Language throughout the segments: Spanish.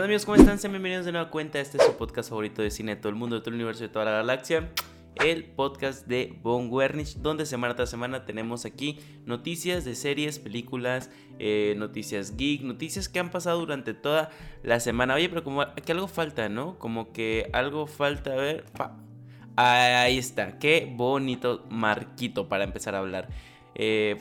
Hola amigos, ¿cómo están? Sean bienvenidos de nueva cuenta. Este es su podcast favorito de cine de todo el mundo, de todo el universo, de toda la galaxia. El podcast de Von Wernich, donde semana tras semana tenemos aquí noticias de series, películas, eh, noticias geek, noticias que han pasado durante toda la semana. Oye, pero como que algo falta, ¿no? Como que algo falta, a ver. Ahí está, qué bonito marquito para empezar a hablar. Eh,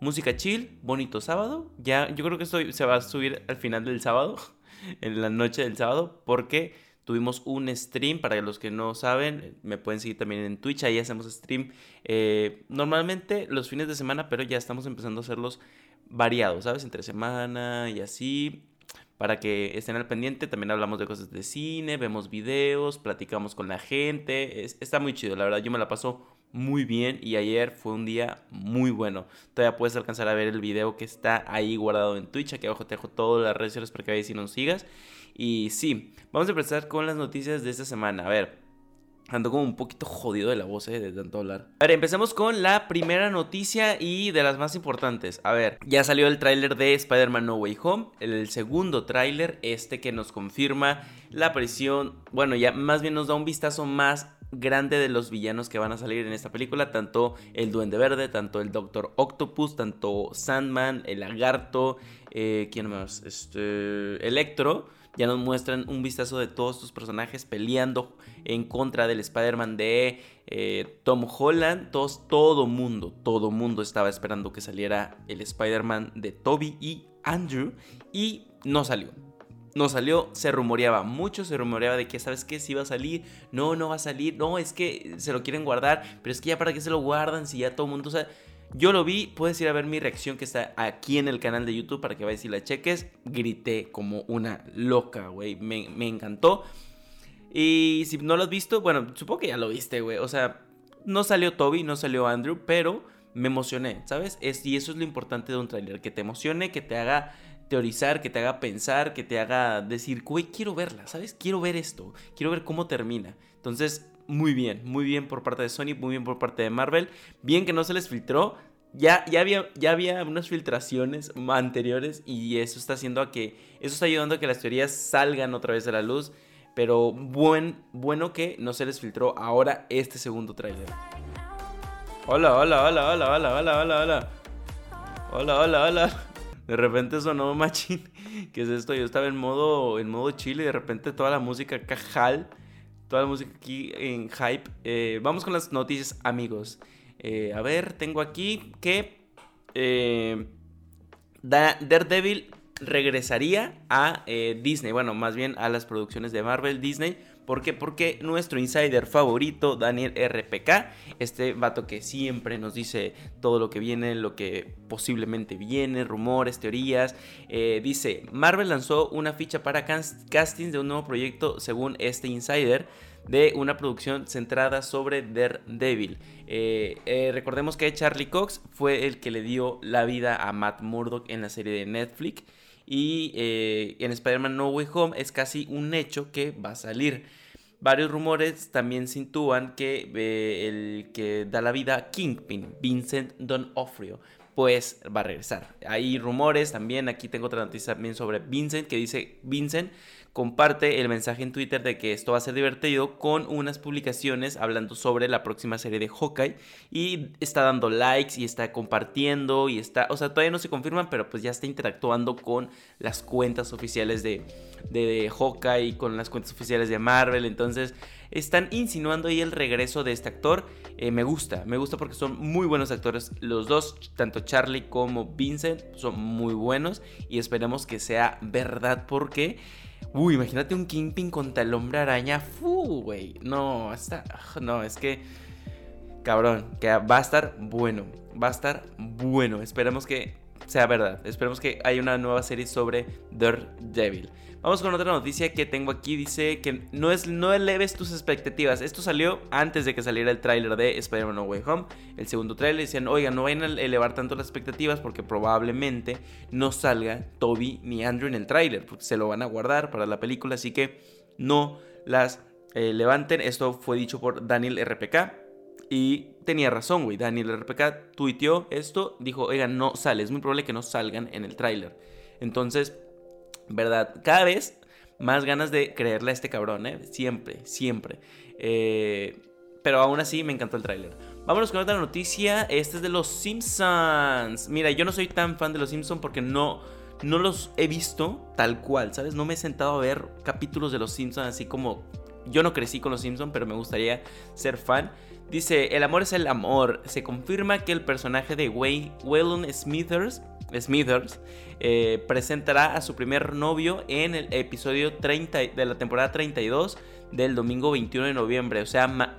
música chill, bonito sábado. Ya, yo creo que esto se va a subir al final del sábado. en la noche del sábado porque tuvimos un stream, para los que no saben, me pueden seguir también en Twitch, ahí hacemos stream eh, normalmente los fines de semana, pero ya estamos empezando a hacerlos variados, ¿sabes? Entre semana y así, para que estén al pendiente, también hablamos de cosas de cine, vemos videos, platicamos con la gente, está muy chido, la verdad yo me la paso muy bien y ayer fue un día muy bueno. Todavía puedes alcanzar a ver el video que está ahí guardado en Twitch. Aquí abajo te dejo todas las redes sociales para que vayas y nos sigas. Y sí, vamos a empezar con las noticias de esta semana. A ver, ando como un poquito jodido de la voz eh, de tanto hablar. A ver, empecemos con la primera noticia y de las más importantes. A ver, ya salió el tráiler de Spider-Man No Way Home. El segundo tráiler, este que nos confirma la aparición, bueno, ya más bien nos da un vistazo más grande de los villanos que van a salir en esta película, tanto el Duende Verde, tanto el Doctor Octopus, tanto Sandman, el Lagarto, eh, ¿quién más? Este, Electro. Ya nos muestran un vistazo de todos estos personajes peleando en contra del Spider-Man de eh, Tom Holland. Todos, todo mundo, todo mundo estaba esperando que saliera el Spider-Man de Toby y Andrew. Y no salió no salió, se rumoreaba mucho, se rumoreaba de que, ¿sabes qué? Si va a salir, no, no va a salir, no, es que se lo quieren guardar, pero es que ya para qué se lo guardan si ya todo el mundo, o yo lo vi, puedes ir a ver mi reacción que está aquí en el canal de YouTube para que vayas y la cheques, grité como una loca, güey, me, me encantó. Y si no lo has visto, bueno, supongo que ya lo viste, güey, o sea, no salió Toby, no salió Andrew, pero me emocioné, ¿sabes? Es, y eso es lo importante de un tráiler, que te emocione, que te haga teorizar, que te haga pensar, que te haga decir, güey, quiero verla, ¿sabes? Quiero ver esto, quiero ver cómo termina. Entonces, muy bien, muy bien por parte de Sony, muy bien por parte de Marvel. Bien que no se les filtró. Ya, ya, había, ya había unas filtraciones anteriores y eso está haciendo a que, eso está ayudando a que las teorías salgan otra vez a la luz. Pero buen, bueno que no se les filtró ahora este segundo tráiler. Hola, hola, hola, hola, hola, hola, hola, hola. Hola, hola, hola. De repente sonó machín. ¿Qué es esto? Yo estaba en modo, en modo chill y de repente toda la música cajal. Toda la música aquí en hype. Eh, vamos con las noticias, amigos. Eh, a ver, tengo aquí que eh, Daredevil regresaría a Disney. Bueno, más bien a las producciones de Marvel Disney ¿Por qué? Porque nuestro insider favorito, Daniel RPK, este vato que siempre nos dice todo lo que viene, lo que posiblemente viene, rumores, teorías, eh, dice, Marvel lanzó una ficha para castings de un nuevo proyecto según este insider de una producción centrada sobre Daredevil. Eh, eh, recordemos que Charlie Cox fue el que le dio la vida a Matt Murdock en la serie de Netflix. Y en Spider-Man No Way Home es casi un hecho que va a salir. Varios rumores también se que eh, el que da la vida a Kingpin, Vincent Donofrio, pues va a regresar. Hay rumores también, aquí tengo otra noticia también sobre Vincent, que dice Vincent comparte el mensaje en Twitter de que esto va a ser divertido con unas publicaciones hablando sobre la próxima serie de Hawkeye y está dando likes y está compartiendo y está, o sea, todavía no se confirman, pero pues ya está interactuando con las cuentas oficiales de, de, Hawkeye y con las cuentas oficiales de Marvel, entonces están insinuando ahí el regreso de este actor. Eh, me gusta, me gusta porque son muy buenos actores. Los dos, tanto Charlie como Vincent, son muy buenos y esperemos que sea verdad porque Uy, imagínate un Kingpin contra el hombre araña. Fu, güey. No, está. No, es que. Cabrón, que va a estar bueno. Va a estar bueno. Esperemos que sea verdad. Esperemos que haya una nueva serie sobre Daredevil. Vamos con otra noticia que tengo aquí. Dice que no, es, no eleves tus expectativas. Esto salió antes de que saliera el tráiler de Spider-Man No Way Home. El segundo tráiler decían, oigan, no vayan a elevar tanto las expectativas porque probablemente no salga Toby ni Andrew en el tráiler. Porque se lo van a guardar para la película. Así que no las eh, levanten. Esto fue dicho por Daniel RPK. Y tenía razón, güey. Daniel RPK tuiteó esto. Dijo, oigan, no sale. Es muy probable que no salgan en el tráiler. Entonces ¿verdad? Cada vez más ganas de creerle a este cabrón, ¿eh? Siempre, siempre. Eh, pero aún así me encantó el tráiler. Vámonos con otra noticia. Este es de los Simpsons. Mira, yo no soy tan fan de los Simpsons porque no, no los he visto tal cual, ¿sabes? No me he sentado a ver capítulos de los Simpsons así como... Yo no crecí con los Simpsons, pero me gustaría ser fan. Dice, el amor es el amor. Se confirma que el personaje de Waylon Smithers, eh, presentará a su primer novio en el episodio 30 de la temporada 32 del domingo 21 de noviembre. O sea,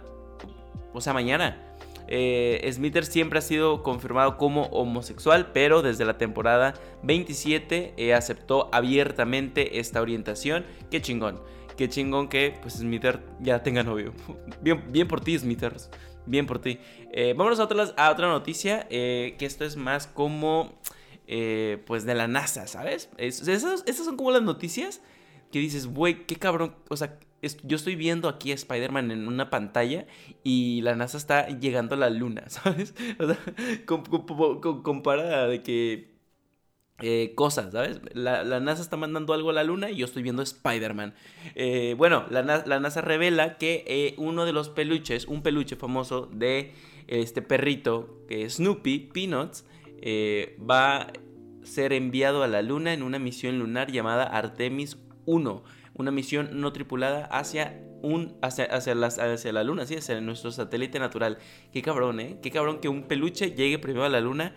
o sea mañana. Eh, Smithers siempre ha sido confirmado como homosexual, pero desde la temporada 27 eh, aceptó abiertamente esta orientación. Qué chingón. Qué chingón que pues Smithers ya tenga novio. Bien, bien por ti, Smithers. Bien por ti. Eh, vámonos a otra, a otra noticia. que esto es más como. pues de la NASA, ¿sabes? esas, esas son como las noticias que dices, güey, qué cabrón. O sea, yo estoy viendo aquí a Spider-Man en una pantalla y la NASA está llegando a la luna, ¿sabes? O sea, compara de que eh, cosas, ¿sabes? La, NASA está mandando algo a la luna y yo estoy viendo Spider-Man. Eh, bueno, la, NASA revela que eh, uno de los peluches, un peluche famoso de este perrito, Snoopy, Peanuts, va a ser enviado a la luna en una misión lunar llamada Artemis 1 una misión no tripulada hacia, hacia, hacia, la luna, hacia nuestro satélite natural. Qué cabrón, ¿eh? Qué cabrón que un peluche llegue primero a la luna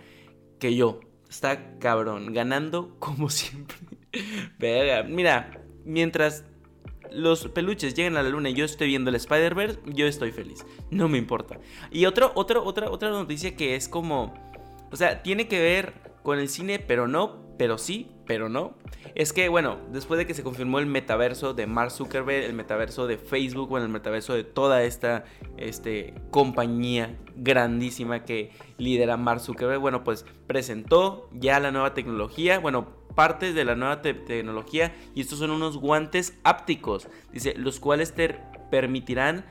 que yo. Está cabrón, ganando como siempre. mira, mientras los peluches lleguen a la luna y yo estoy viendo el Spider-Verse, yo estoy feliz. No me importa. Y otro, otro, otra, otra noticia que es como. O sea, tiene que ver con el cine, pero no, pero sí, pero no. Es que, bueno, después de que se confirmó el metaverso de Mark Zuckerberg, el metaverso de Facebook, bueno, el metaverso de toda esta este, compañía grandísima que lidera Mark Zuckerberg, bueno, pues presentó ya la nueva tecnología, bueno, partes de la nueva tecnología y estos son unos guantes ápticos, dice, los cuales te permitirán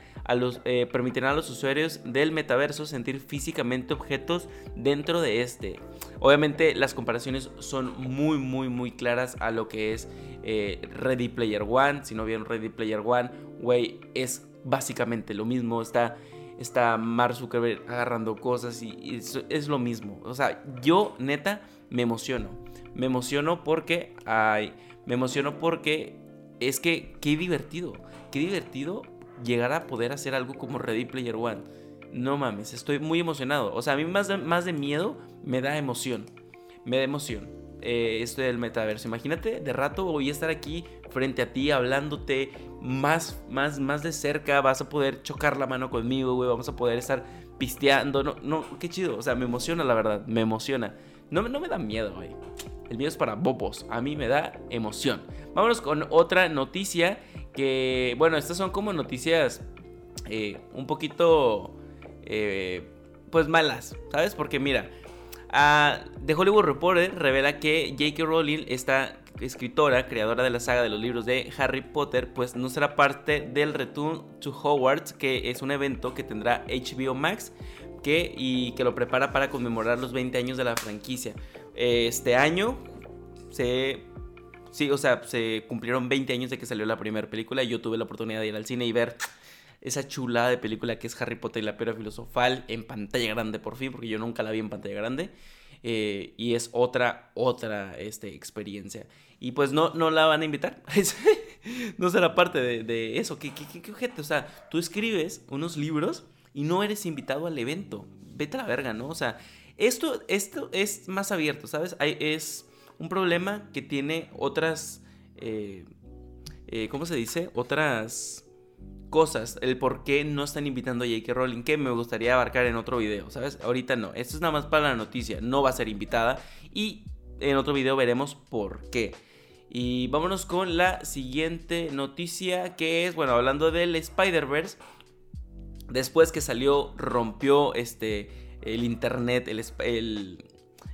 eh, permitirán a los usuarios del metaverso sentir físicamente objetos dentro de este. Obviamente las comparaciones son muy muy muy claras a lo que es eh, Ready Player One. Si no vieron Ready Player One, güey, es básicamente lo mismo. Está, está agarrando cosas y, es, lo mismo. O sea, yo neta me emociono. Me emociono porque, ay, me emociono porque es que qué divertido. Qué divertido llegar a poder hacer algo como Ready Player One. No mames, estoy muy emocionado. O sea, a mí más de, más de miedo me da emoción. Me da emoción eh, esto del metaverso. Imagínate, de rato voy a estar aquí frente a ti hablándote más, más, más de cerca. Vas a poder chocar la mano conmigo, güey. Vamos a poder estar pisteando. No, no, qué chido. O sea, me emociona, la verdad. Me emociona. No, no me da miedo, güey. El miedo es para bobos. A mí me da emoción. Vámonos con otra noticia que, bueno, estas son como noticias eh, un poquito, eh, pues malas, ¿sabes? Porque mira, The Hollywood Reporter revela que J.K. Rowling, esta escritora, creadora de la saga de los libros de Harry Potter, pues no será parte del Return to Hogwarts, que es un evento que tendrá HBO Max que, y que lo prepara para conmemorar los 20 años de la franquicia. Este año se Sí, o sea, se cumplieron 20 años de que salió la primera película y yo tuve la oportunidad de ir al cine y ver esa chulada de película que es Harry Potter y la piedra filosofal en pantalla grande por fin, porque yo nunca la vi en pantalla grande. Eh, y es otra, otra este, experiencia. Y pues no, no la van a invitar. no será parte de, eso. ¿Qué, qué, qué, objeto? O sea, tú escribes unos libros y no eres invitado al evento. Vete a la verga, ¿no? O sea, esto, esto es más abierto, ¿sabes? Es un problema que tiene otras, eh, eh, ¿cómo se dice? Otras cosas, el por qué no están invitando a J.K. Rowling, que me gustaría abarcar en otro video, ¿sabes? Ahorita no, esto es nada más para la noticia, no va a ser invitada y en otro video veremos por qué. Y vámonos con la siguiente noticia que es, bueno, hablando del Spider-Verse, después que salió, rompió este, el internet, el, el,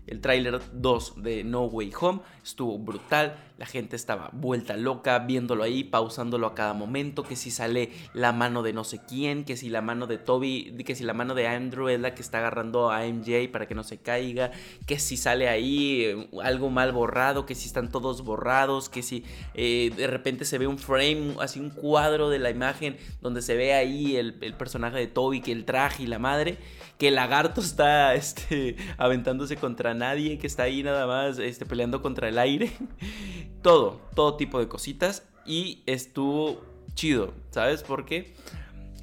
el tráiler 2 de No Way Home. estuvo brutal, la gente estaba vuelta loca viéndolo ahí, pausándolo a cada momento, que si sale la mano de no sé quién, que si la mano de Toby, que si la mano de Andrew es la que está agarrando a MJ para que no se caiga, que si sale ahí eh, algo mal borrado, que si están todos borrados, que si eh, de repente se ve un frame, así un cuadro de la imagen donde se ve ahí el, el personaje de Toby, que el traje y la madre, que el lagarto está este, aventándose contra nadie, que está ahí nada más este, peleando contra el aire. todo, todo tipo de cositas. Y estuvo chido, ¿sabes por qué?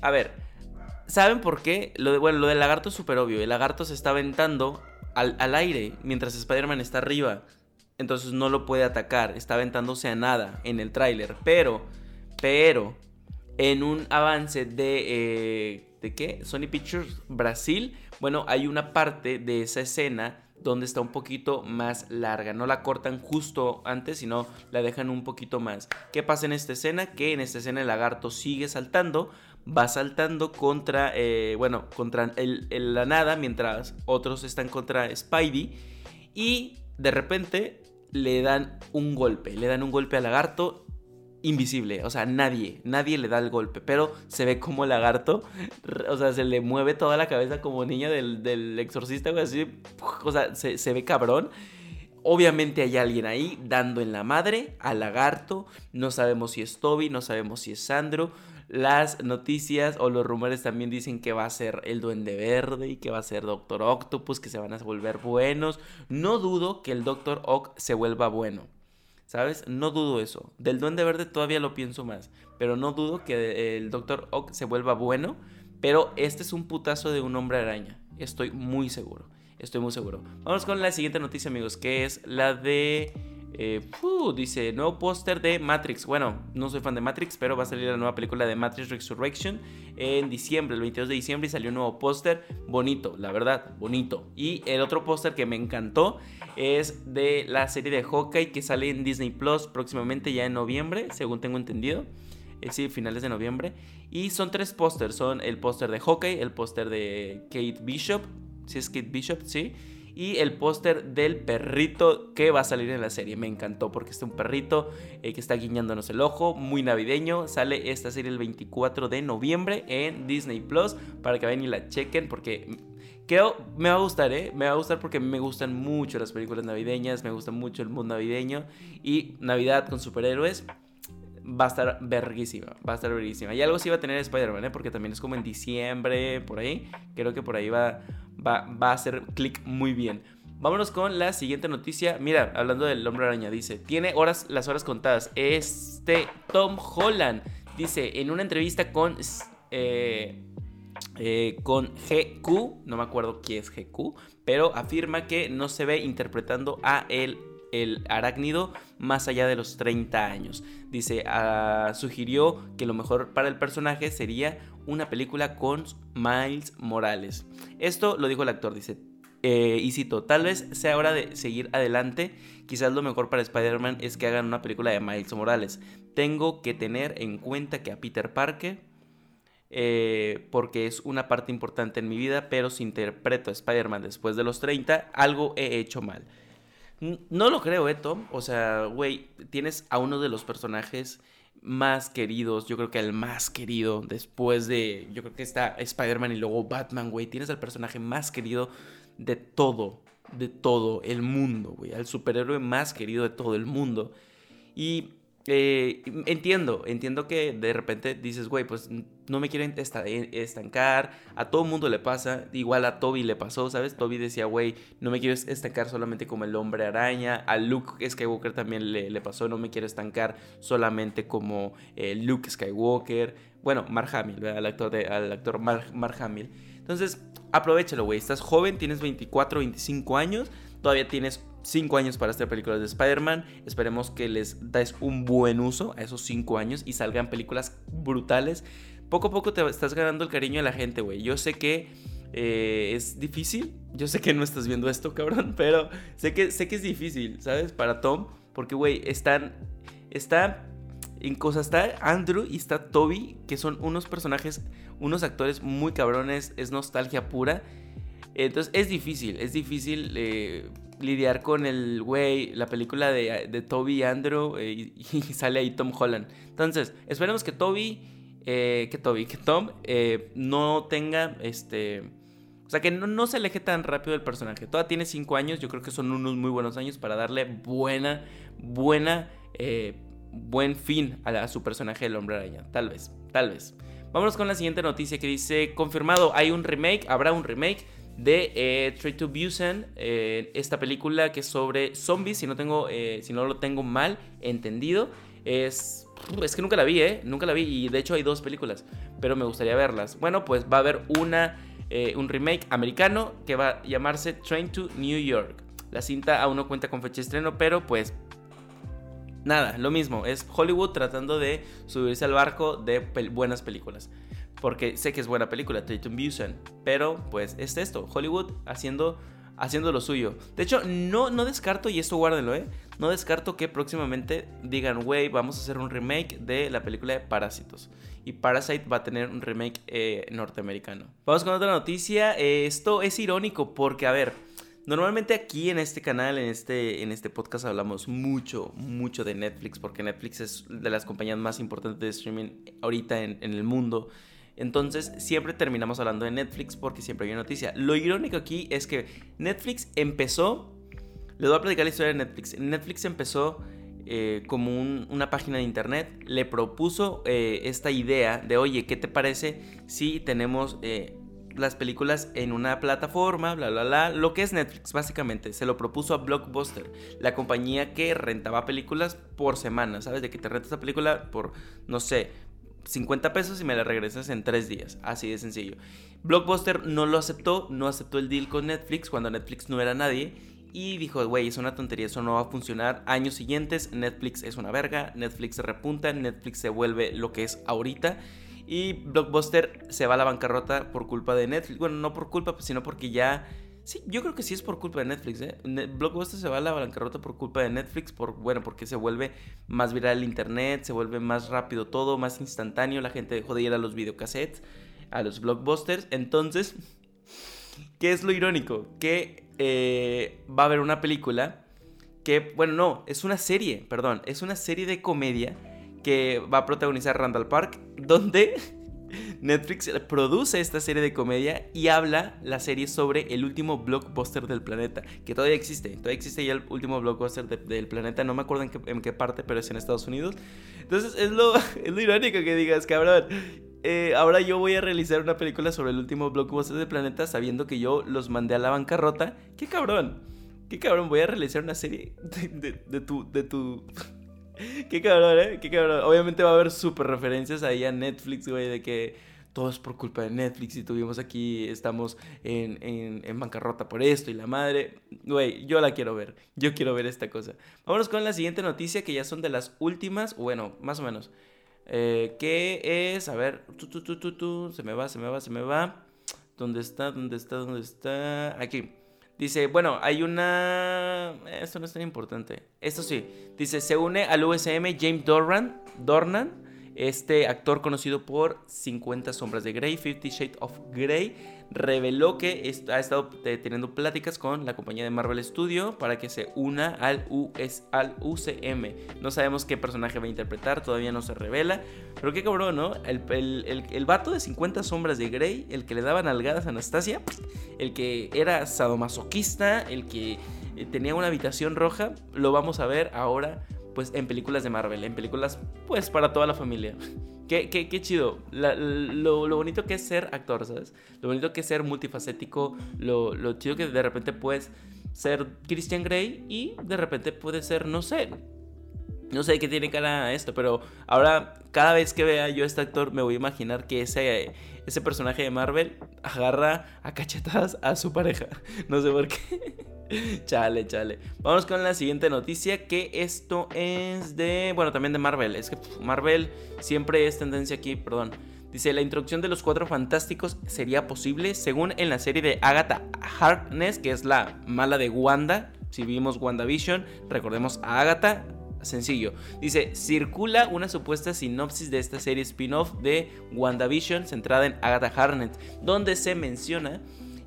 A ver, ¿saben por qué? Lo de, bueno, lo del lagarto es súper obvio. El lagarto se está aventando al, al aire mientras Spider-Man está arriba. Entonces no lo puede atacar. Está aventándose a nada en el tráiler. Pero, pero, en un avance de... Eh, ¿De qué? Sony Pictures Brasil. Bueno, hay una parte de esa escena donde está un poquito más larga. No la cortan justo antes, sino la dejan un poquito más. ¿Qué pasa en esta escena? Que en esta escena el lagarto sigue saltando, va saltando contra, eh, bueno, contra el, la nada, mientras otros están contra Spidey. Y de repente le dan un golpe, le dan un golpe al lagarto invisible, o sea, nadie, nadie le da el golpe, pero se ve como lagarto, o sea, se le mueve toda la cabeza como niña del, exorcista, así, o sea, se, se ve cabrón. Obviamente hay alguien ahí dando en la madre al lagarto. No sabemos si es Toby, no sabemos si es Sandro. Las noticias o los rumores también dicen que va a ser el Duende Verde y que va a ser Doctor Octopus, que se van a volver buenos. No dudo que el Doctor Ock se vuelva bueno. ¿Sabes? No dudo eso. Del Duende Verde todavía lo pienso más. Pero no dudo que el Doctor Ock se vuelva bueno. Pero este es un putazo de un hombre araña. Estoy muy seguro. Estoy muy seguro. Vamos con la siguiente noticia, amigos. Que es la de eh, dice, nuevo póster de Matrix. Bueno, no soy fan de Matrix, pero va a salir la nueva película de Matrix Resurrection en diciembre, el 22 de diciembre, y salió un nuevo póster. Bonito, la verdad, bonito. Y el otro póster que me encantó es de la serie de Hawkeye que sale en Disney Plus próximamente, ya en noviembre, según tengo entendido. Es decir, finales de noviembre. Y son tres pósters: son el póster de Hawkeye, el póster de Kate Bishop, si es Kate Bishop, sí y el póster del perrito que va a salir en la serie. Me encantó porque es un perrito eh, que está guiñándonos el ojo, muy navideño. Sale esta serie el 24 de noviembre en Disney Plus para que vayan y la chequen porque creo me va a gustar, ¿eh? Me va a gustar porque me gustan mucho las películas navideñas, me gusta mucho el mundo navideño y Navidad con superhéroes va a estar verguísima. Va a estar verguísima. Y algo sí va a tener Spider-Man, ¿eh? Porque también es como en diciembre, por ahí. Creo que por ahí va, va, a hacer clic muy bien. Vámonos con la siguiente noticia. Mira, hablando del hombre araña, dice: Tiene horas, las horas contadas. Este Tom Holland dice en una entrevista con. Eh, eh, con GQ, no me acuerdo quién es GQ, pero afirma que no se ve interpretando a el el arácnido más allá de los 30 años. Dice, ah, sugirió que lo mejor para el personaje sería una película con Miles Morales. Esto lo dijo el actor, dice, eh, y cito, tal vez sea hora de seguir adelante. Quizás lo mejor para Spider-Man es que hagan una película de Miles Morales. Tengo que tener en cuenta que a Peter Parker, eh, porque es una parte importante en mi vida, pero si interpreto a Spider-Man después de los 30, algo he hecho mal. No lo creo, ¿eh, Tom? O sea, güey, tienes a uno de los personajes más queridos, yo creo que el más querido después de, yo creo que está Spider-Man y luego Batman, güey. Tienes al personaje más querido de todo, de todo el mundo, güey. Al superhéroe más querido de todo el mundo. Y eh, entiendo, entiendo que de repente dices, güey, pues no me quieren estancar, a todo mundo le pasa, igual a Toby le pasó, ¿sabes? Toby decía, güey, no me quiero estancar solamente como el hombre araña, a Luke Skywalker también le, pasó, no me quiero estancar solamente como eh, Luke Skywalker, bueno, Mark Hamill, al actor, de, actor Mark, Mark Hamill. Entonces, aprovechalo, güey, estás joven, tienes 24, 25 años, todavía tienes 5 años para hacer películas de Spider-Man. Esperemos que les des un buen uso a esos 5 años y salgan películas brutales. Poco a poco te estás ganando el cariño de la gente, güey. Yo sé que eh, es difícil. Yo sé que no estás viendo esto, cabrón. Pero sé que, sé que es difícil, ¿sabes? Para Tom. Porque, güey, están. Está. En cosas está Andrew y está Toby, que son unos personajes, unos actores muy cabrones, es nostalgia pura. Entonces es difícil, es difícil eh, lidiar con el güey, la película de, de Toby y Andrew eh, y, sale ahí Tom Holland. Entonces, esperemos que Toby, eh, que Toby, que Tom eh, no tenga este... O sea, que no, se aleje tan rápido del personaje. Todavía tiene 5 años, yo creo que son unos muy buenos años para darle buena, buena, buen fin a, a su personaje del hombre araña. Tal vez, tal vez. Vámonos con la siguiente noticia que dice, confirmado, hay un remake, habrá un remake de eh, Trade to Busan, eh, esta película que es sobre zombies, si no, tengo, eh, si no lo tengo mal entendido. Es, es que nunca la vi, ¿eh? Nunca la vi y de hecho hay dos películas, pero me gustaría verlas. Bueno, pues va a haber una, eh, un remake americano que va a llamarse Train to New York. La cinta aún no cuenta con fecha de estreno, pero pues nada, lo mismo. Es Hollywood tratando de subirse al barco de buenas películas porque sé que es buena película, Tatum Busan, pero pues es esto, Hollywood haciendo, haciendo lo suyo. De hecho, no, no descarto, y esto guárdenlo, ¿eh? No descarto que próximamente digan, wey, vamos a hacer un remake de la película de Parásitos. Y Parasite va a tener un remake eh, norteamericano. Vamos con otra noticia. esto es irónico porque, a ver, Normalmente aquí en este canal, en este, en este podcast, hablamos mucho, mucho de Netflix, porque Netflix es de las compañías más importantes de streaming ahorita en el mundo. Entonces siempre terminamos hablando de Netflix porque siempre hay una noticia. Lo irónico aquí es que Netflix empezó, les voy a platicar la historia de Netflix. Netflix empezó eh, como una página de internet, le propuso eh, esta idea de, oye, ¿qué te parece si tenemos... Eh, las películas en una plataforma, bla, bla, bla. Lo que es Netflix, básicamente. Se lo propuso a Blockbuster, la compañía que rentaba películas por semana, ¿sabes? De que te rentas esa película por, no sé, 50 pesos y me la regresas en 3 días. Así de sencillo. Blockbuster no lo aceptó, no aceptó el deal con Netflix cuando Netflix no era nadie. Y dijo, güey, es una tontería, eso no va a funcionar. Años siguientes, Netflix es una verga, Netflix se repunta, Netflix se vuelve lo que es ahorita. Y Blockbuster se va a la bancarrota por culpa de Netflix. Bueno, no por culpa, sino porque ya Sí, yo creo que sí es por culpa de Netflix, ¿eh? Blockbuster se va a la bancarrota por culpa de Netflix, por, bueno, porque se vuelve más viral el internet, se vuelve más rápido todo, más instantáneo, la gente dejó de ir a los videocassettes, a los blockbusters, entonces, ¿qué es lo irónico? Que eh, va a haber una película que, bueno, no, es una serie, perdón, es una serie de comedia que va a protagonizar Randall Park, donde Netflix produce esta serie de comedia y habla la serie sobre el último blockbuster del planeta, que todavía existe, todavía existe ya el último blockbuster del planeta, no me acuerdo en qué, parte, pero es en Estados Unidos. Entonces es lo, es irónico que digas, cabrón. Eh, ahora yo voy a realizar una película sobre el último blockbuster del planeta sabiendo que yo los mandé a la bancarrota. ¡Qué cabrón! ¡Qué cabrón! Voy a realizar una serie de tu... De tu Qué cabrón, ¿eh? Qué cabrón. Obviamente va a haber súper referencias ahí a Netflix, güey, de que todo es por culpa de Netflix y tuvimos aquí, estamos en, en, bancarrota por esto y la madre. Güey, yo la quiero ver. Yo quiero ver esta cosa. Vámonos con la siguiente noticia que ya son de las últimas, bueno, más o menos. Eh, ¿Qué es? A ver, tu, tu, se me va, se me va, se me va. ¿Dónde está? ¿Dónde está? ¿Dónde está? Aquí. Dice, bueno, hay una... Esto no es tan importante. Esto sí. Dice, se une al USM James Dornan, este actor conocido por 50 sombras de Grey, 50 Shades of Grey, reveló que ha estado teniendo pláticas con la compañía de Marvel Studio para que se una al, US, al UCM. No sabemos qué personaje va a interpretar, todavía no se revela. Pero qué cabrón, ¿no? El, el, el, vato de 50 sombras de Grey, el que le daba nalgadas a Anastasia, el que era sadomasoquista, el que eh, tenía una habitación roja, lo vamos a ver ahora pues en películas de Marvel, en películas pues para toda la familia. Qué, chido. lo, lo, bonito que es ser actor, ¿sabes? Lo bonito que es ser multifacético, lo, lo chido que de repente puedes ser Christian Grey y de repente puede ser, no sé, no sé qué tiene cara esto, pero ahora cada vez que vea yo este actor me voy a imaginar que ese, ese personaje de Marvel agarra a cachetadas a su pareja. No sé por qué. chale, chale. Vamos con la siguiente noticia, que esto es de, bueno, también de Marvel. Es que Marvel siempre es tendencia aquí, perdón. Dice, la introducción de los cuatro fantásticos sería posible según en la serie de Agatha Harkness, que es la mala de Wanda. Si vimos WandaVision, recordemos a Agatha. Sencillo. Dice, circula una supuesta sinopsis de esta serie spin-off de WandaVision centrada en Agatha Harkness, donde se menciona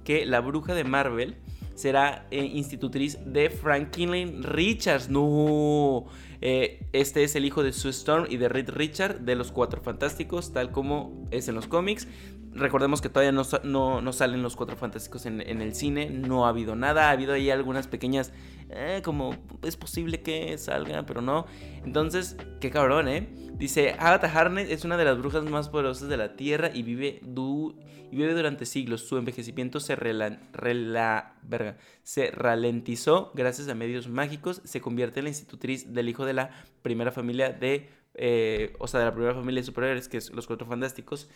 que la bruja de Marvel será eh, institutriz de Franklin Richards. No. Eh, este es el hijo de Sue Storm y de Reed Richard de los Cuatro Fantásticos, tal como es en los cómics. Recordemos que todavía no, salen los Cuatro Fantásticos en, el cine, no ha habido nada, ha habido ahí algunas pequeñas, eh, como es posible que salga, pero no. Entonces, qué cabrón, ¿eh? Dice, Agatha Harness es una de las brujas más poderosas de la Tierra y vive, y vive durante siglos. Su envejecimiento se, verga, se ralentizó gracias a medios mágicos. Se convierte en la institutriz del hijo de la primera familia de... Eh, o sea, de la primera familia de superhéroes, que es los Cuatro Fantásticos.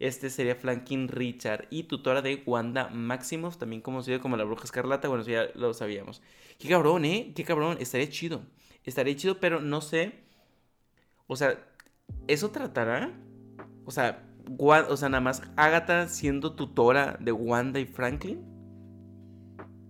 Este sería Franklin Richard y tutora de Wanda Maximoff, también conocido como la Bruja Escarlata. Bueno, eso ya lo sabíamos. Qué cabrón, ¿eh? Qué cabrón. Estaría chido. Estaría chido, pero no sé. O sea, ¿eso tratará? O sea, o sea, nada más Agatha siendo tutora de Wanda y Franklin.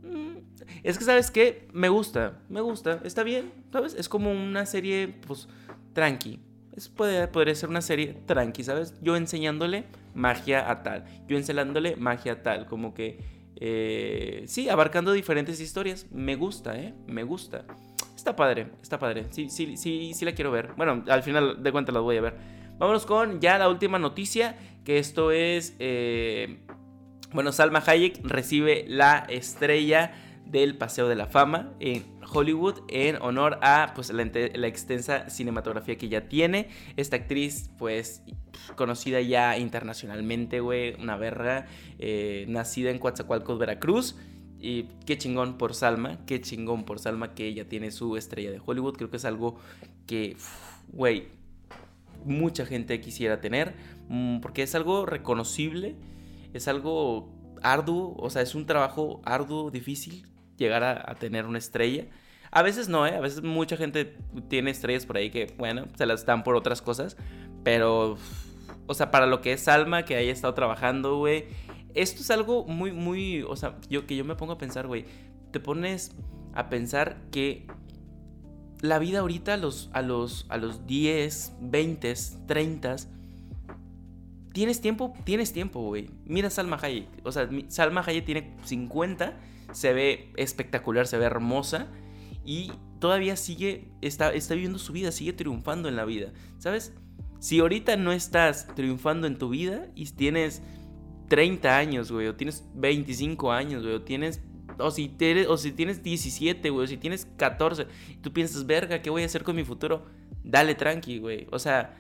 Mm, es que, ¿sabes qué? Me gusta, me gusta, está bien, ¿sabes? Es como una serie, pues, tranqui. Puede, podría ser una serie tranqui, ¿sabes? Yo enseñándole magia a tal, yo enseñándole magia a tal, como que, eh, sí, abarcando diferentes historias. Me gusta, ¿eh? Me gusta. Está padre, está padre. Sí, sí, sí, sí la quiero ver. Bueno, al final de cuentas la voy a ver. Vámonos con ya la última noticia, que esto es, eh, bueno, Salma Hayek recibe la estrella del Paseo de la Fama en Hollywood en honor a pues, la, extensa cinematografía que ya tiene. Esta actriz, pues, conocida ya internacionalmente, güey, una verga, eh, nacida en Coatzacoalcos, Veracruz. Y qué chingón por Salma, qué chingón por Salma que ella tiene su estrella de Hollywood. Creo que es algo que, güey, mucha gente quisiera tener, mm, porque es algo reconocible, es algo arduo, o sea, es un trabajo arduo, difícil, llegar a, tener una estrella. A veces no, ¿eh? A veces mucha gente tiene estrellas por ahí que, bueno, se las dan por otras cosas. Pero, o sea, para lo que es Alma, que haya estado trabajando, güey. Esto es algo muy, muy, o sea, yo, que yo me pongo a pensar, güey. Te pones a pensar que la vida ahorita los, a los, a los 10, 20, 30 tienes tiempo, tienes tiempo, güey. Mira Salma Hayek. O sea, Salma Hayek tiene 50 se ve espectacular, se ve hermosa y todavía sigue, está, está viviendo su vida, sigue triunfando en la vida, ¿sabes? Si ahorita no estás triunfando en tu vida y tienes 30 años, güey, o tienes 25 años, güey, o tienes o si, o si tienes 17, güey, o si tienes 14, y tú piensas, verga, ¿qué voy a hacer con mi futuro? Dale tranqui, güey. O sea,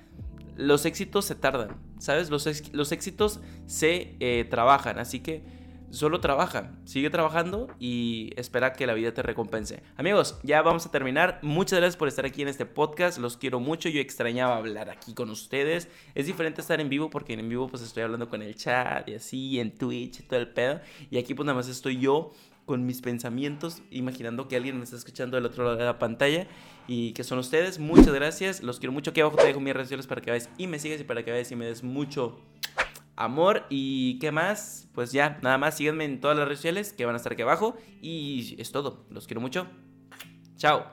los éxitos se tardan, ¿sabes? Los, los éxitos se eh, trabajan, así que solo trabaja, sigue trabajando y espera que la vida te recompense. Amigos, ya vamos a terminar. Muchas gracias por estar aquí en este podcast. Los quiero mucho. Yo extrañaba hablar aquí con ustedes. Es diferente estar en vivo porque en vivo pues estoy hablando con el chat y así, en Twitch y todo el pedo. Y aquí pues nada más estoy yo con mis pensamientos, imaginando que alguien me está escuchando del otro lado de la pantalla y que son ustedes. Muchas gracias, los quiero mucho. Aquí abajo te dejo mis redes sociales para que veas y me sigas y para que veas y me des mucho amor. ¿Y qué más? Pues ya, nada más, síganme en todas las redes sociales que van a estar aquí abajo. Y es todo, los quiero mucho. Chao.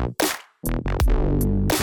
Música